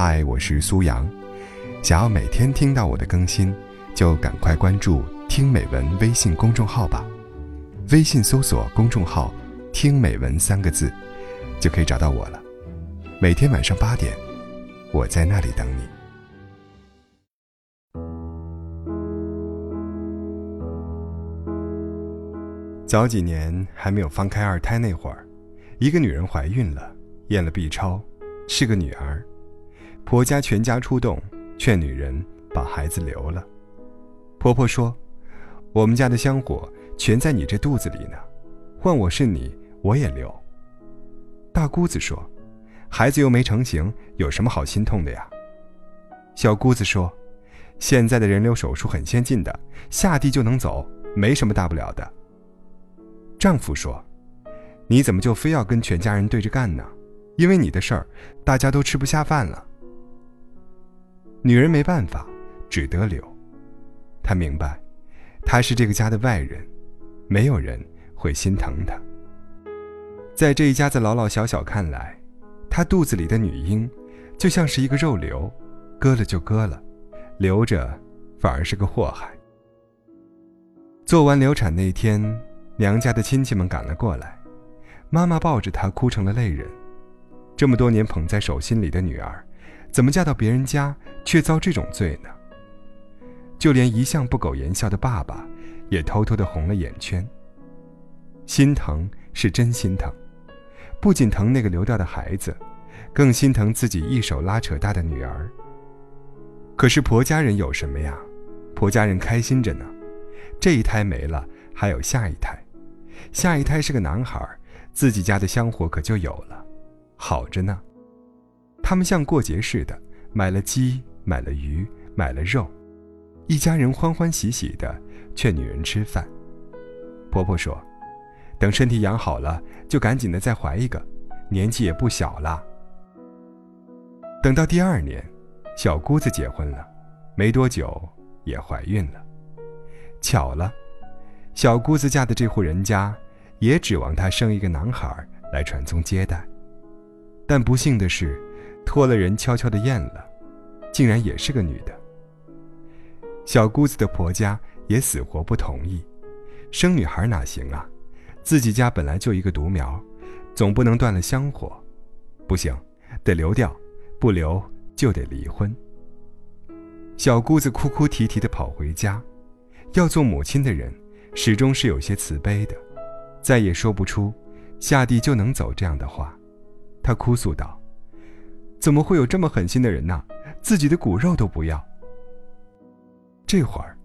嗨，我是苏阳。想要每天听到我的更新，就赶快关注“听美文”微信公众号吧。微信搜索公众号“听美文”三个字，就可以找到我了。每天晚上八点，我在那里等你。早几年还没有放开二胎那会儿，一个女人怀孕了，验了 B 超，是个女儿。婆家全家出动，劝女人把孩子留了。婆婆说：“我们家的香火全在你这肚子里呢，换我是你，我也留。”大姑子说：“孩子又没成型，有什么好心痛的呀？”小姑子说：“现在的人流手术很先进的，下地就能走，没什么大不了的。”丈夫说：“你怎么就非要跟全家人对着干呢？因为你的事儿，大家都吃不下饭了。”女人没办法，只得留。她明白，她是这个家的外人，没有人会心疼她。在这一家子老老小小看来，她肚子里的女婴，就像是一个肉瘤，割了就割了，留着反而是个祸害。做完流产那天，娘家的亲戚们赶了过来，妈妈抱着她哭成了泪人。这么多年捧在手心里的女儿。怎么嫁到别人家却遭这种罪呢？就连一向不苟言笑的爸爸，也偷偷的红了眼圈。心疼是真心疼，不仅疼那个流掉的孩子，更心疼自己一手拉扯大的女儿。可是婆家人有什么呀？婆家人开心着呢，这一胎没了，还有下一胎，下一胎是个男孩，自己家的香火可就有了，好着呢。他们像过节似的，买了鸡，买了鱼，买了肉，一家人欢欢喜喜的劝女人吃饭。婆婆说：“等身体养好了，就赶紧的再怀一个，年纪也不小了。”等到第二年，小姑子结婚了，没多久也怀孕了。巧了，小姑子嫁的这户人家，也指望她生一个男孩来传宗接代，但不幸的是。托了人悄悄的验了，竟然也是个女的。小姑子的婆家也死活不同意，生女孩哪行啊？自己家本来就一个独苗，总不能断了香火。不行，得留掉，不留就得离婚。小姑子哭哭啼啼的跑回家，要做母亲的人始终是有些慈悲的，再也说不出下地就能走这样的话。她哭诉道。怎么会有这么狠心的人呢？自己的骨肉都不要。这会儿，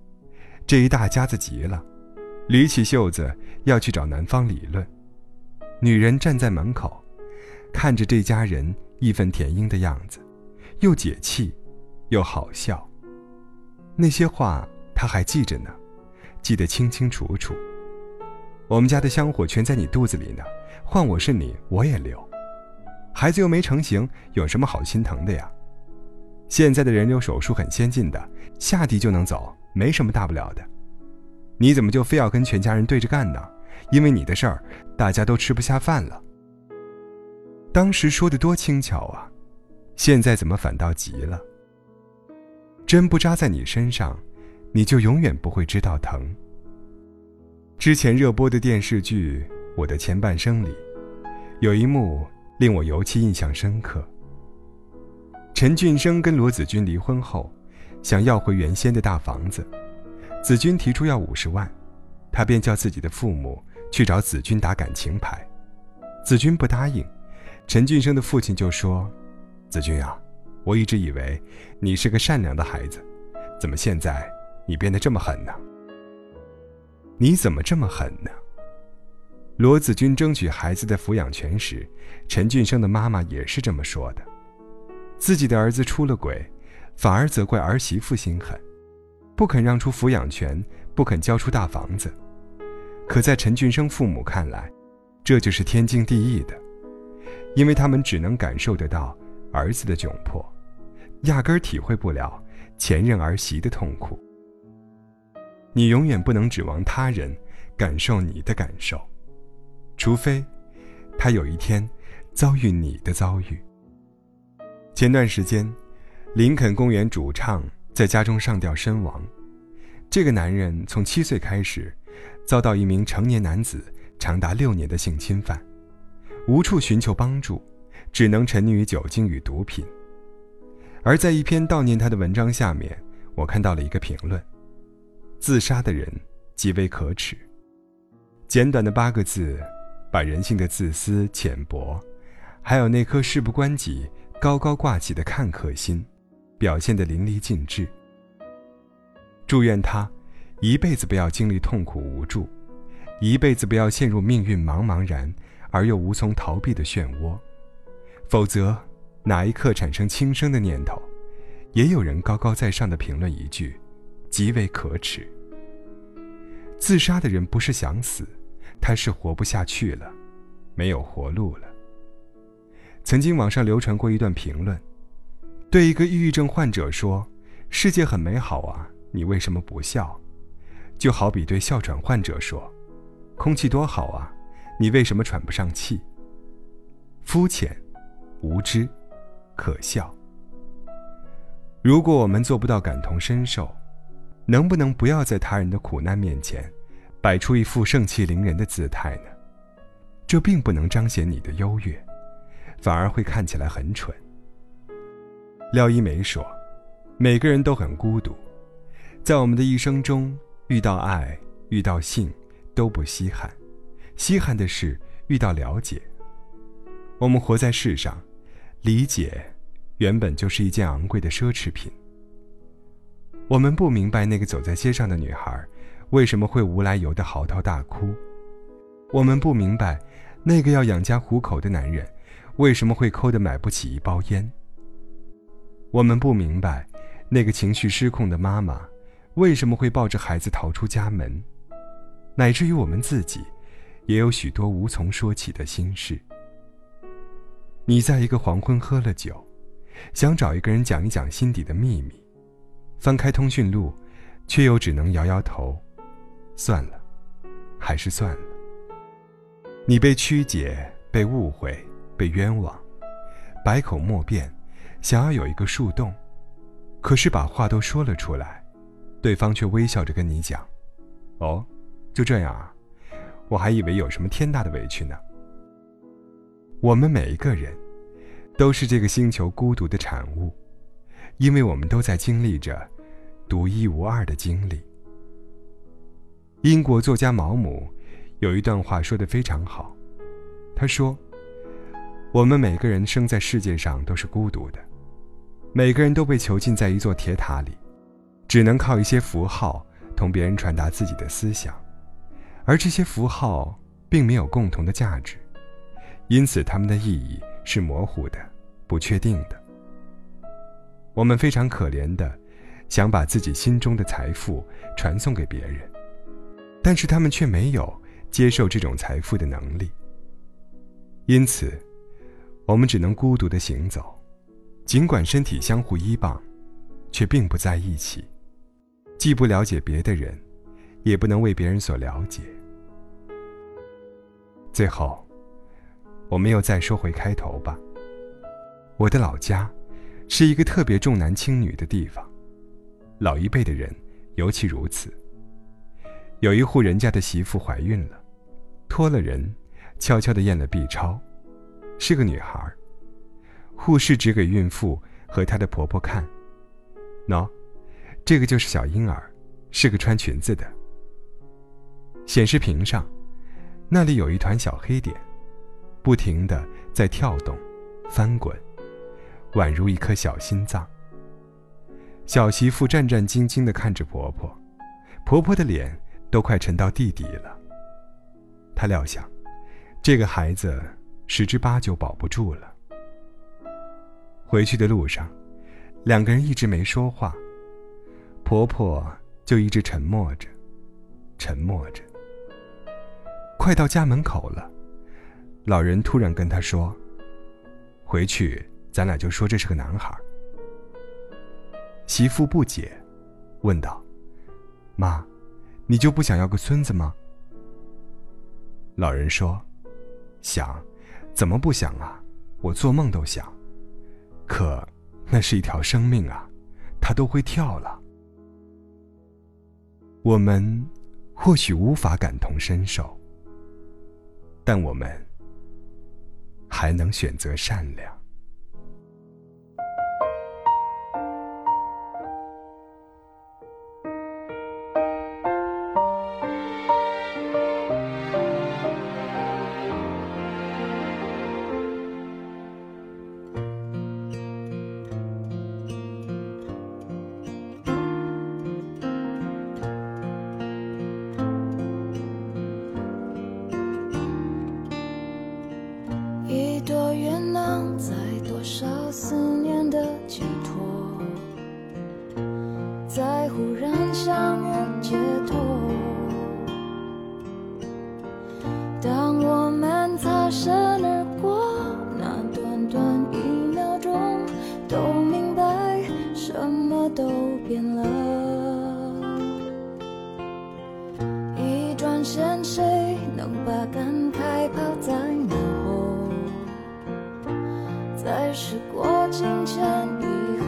这一大家子急了，捋起袖子要去找男方理论。女人站在门口，看着这家人义愤填膺的样子，又解气，又好笑。那些话她还记着呢，记得清清楚楚。我们家的香火全在你肚子里呢，换我是你，我也留。孩子又没成型，有什么好心疼的呀？现在的人流手术很先进的，下地就能走，没什么大不了的。你怎么就非要跟全家人对着干呢？因为你的事儿，大家都吃不下饭了。当时说的多轻巧啊，现在怎么反倒急了？针不扎在你身上，你就永远不会知道疼。之前热播的电视剧《我的前半生》里，有一幕。令我尤其印象深刻。陈俊生跟罗子君离婚后，想要回原先的大房子，子君提出要五十万，他便叫自己的父母去找子君打感情牌，子君不答应，陈俊生的父亲就说：“子君啊，我一直以为你是个善良的孩子，怎么现在你变得这么狠呢？你怎么这么狠呢？”罗子君争取孩子的抚养权时，陈俊生的妈妈也是这么说的：自己的儿子出了轨，反而责怪儿媳妇心狠，不肯让出抚养权，不肯交出大房子。可在陈俊生父母看来，这就是天经地义的，因为他们只能感受得到儿子的窘迫，压根儿体会不了前任儿媳的痛苦。你永远不能指望他人感受你的感受。除非，他有一天遭遇你的遭遇。前段时间，林肯公园主唱在家中上吊身亡。这个男人从七岁开始，遭到一名成年男子长达六年的性侵犯，无处寻求帮助，只能沉溺于酒精与毒品。而在一篇悼念他的文章下面，我看到了一个评论：“自杀的人极为可耻。”简短的八个字，把人性的自私、浅薄，还有那颗事不关己、高高挂起的看客心，表现得淋漓尽致。祝愿他一辈子不要经历痛苦无助，一辈子不要陷入命运茫茫然而又无从逃避的漩涡，否则。哪一刻产生轻生的念头，也有人高高在上的评论一句：“极为可耻。”自杀的人不是想死，他是活不下去了，没有活路了。曾经网上流传过一段评论，对一个抑郁症患者说：“世界很美好啊，你为什么不笑？”就好比对哮喘患者说：“空气多好啊，你为什么喘不上气？”肤浅，无知。可笑。如果我们做不到感同身受，能不能不要在他人的苦难面前，摆出一副盛气凌人的姿态呢？这并不能彰显你的优越，反而会看起来很蠢。廖一梅说：“每个人都很孤独，在我们的一生中，遇到爱、遇到性都不稀罕，稀罕的是遇到了解。我们活在世上。”理解，原本就是一件昂贵的奢侈品。我们不明白那个走在街上的女孩，为什么会无来由的嚎啕大哭；我们不明白，那个要养家糊口的男人，为什么会抠得买不起一包烟；我们不明白，那个情绪失控的妈妈，为什么会抱着孩子逃出家门；乃至于我们自己，也有许多无从说起的心事。你在一个黄昏喝了酒，想找一个人讲一讲心底的秘密，翻开通讯录，却又只能摇摇头，算了，还是算了。你被曲解、被误会、被冤枉，百口莫辩，想要有一个树洞，可是把话都说了出来，对方却微笑着跟你讲：“哦，就这样啊，我还以为有什么天大的委屈呢。”我们每一个人，都是这个星球孤独的产物，因为我们都在经历着独一无二的经历。英国作家毛姆有一段话说的非常好，他说：“我们每个人生在世界上都是孤独的，每个人都被囚禁在一座铁塔里，只能靠一些符号同别人传达自己的思想，而这些符号并没有共同的价值。”因此，他们的意义是模糊的、不确定的。我们非常可怜的，想把自己心中的财富传送给别人，但是他们却没有接受这种财富的能力。因此，我们只能孤独的行走，尽管身体相互依傍，却并不在一起，既不了解别的人，也不能为别人所了解。最后。我们又再说回开头吧。我的老家，是一个特别重男轻女的地方，老一辈的人尤其如此。有一户人家的媳妇怀孕了，托了人，悄悄地验了 B 超，是个女孩。护士指给孕妇和她的婆婆看，喏，这个就是小婴儿，是个穿裙子的。显示屏上，那里有一团小黑点。不停的在跳动、翻滚，宛如一颗小心脏。小媳妇战战兢兢地看着婆婆，婆婆的脸都快沉到地底了。他料想，这个孩子十之八九保不住了。回去的路上，两个人一直没说话，婆婆就一直沉默着，沉默着。快到家门口了。老人突然跟他说：“回去，咱俩就说这是个男孩。”媳妇不解，问道：“妈，你就不想要个孙子吗？”老人说：“想，怎么不想啊？我做梦都想。可那是一条生命啊，它都会跳了。我们或许无法感同身受，但我们还能选择善良。都变了。一转身，谁能把感慨抛在脑后？在时过境迁以后。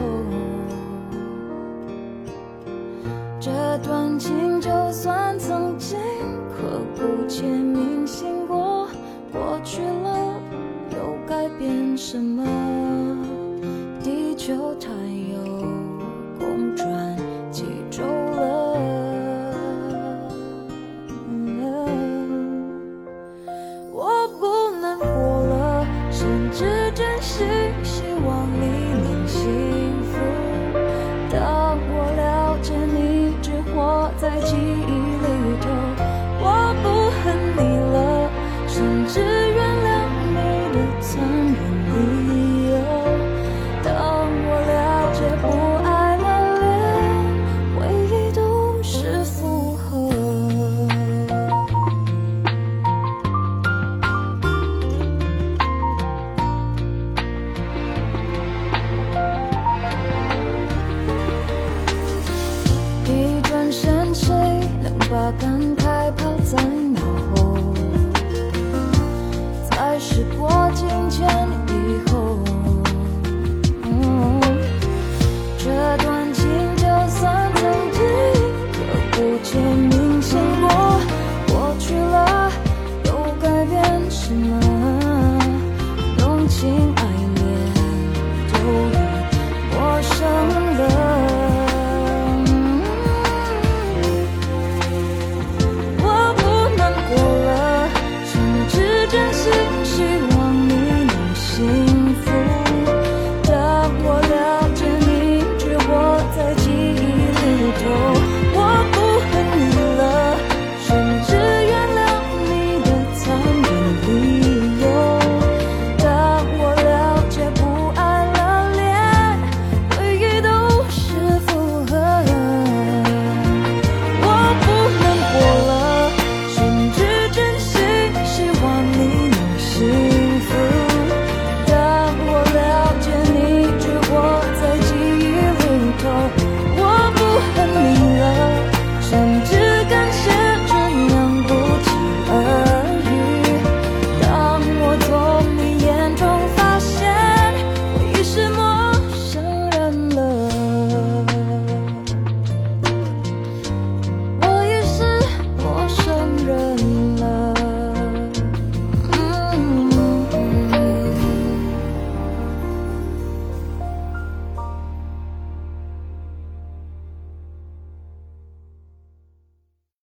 这段情就算曾经刻骨且铭心过，过去了又改变什么？地球它又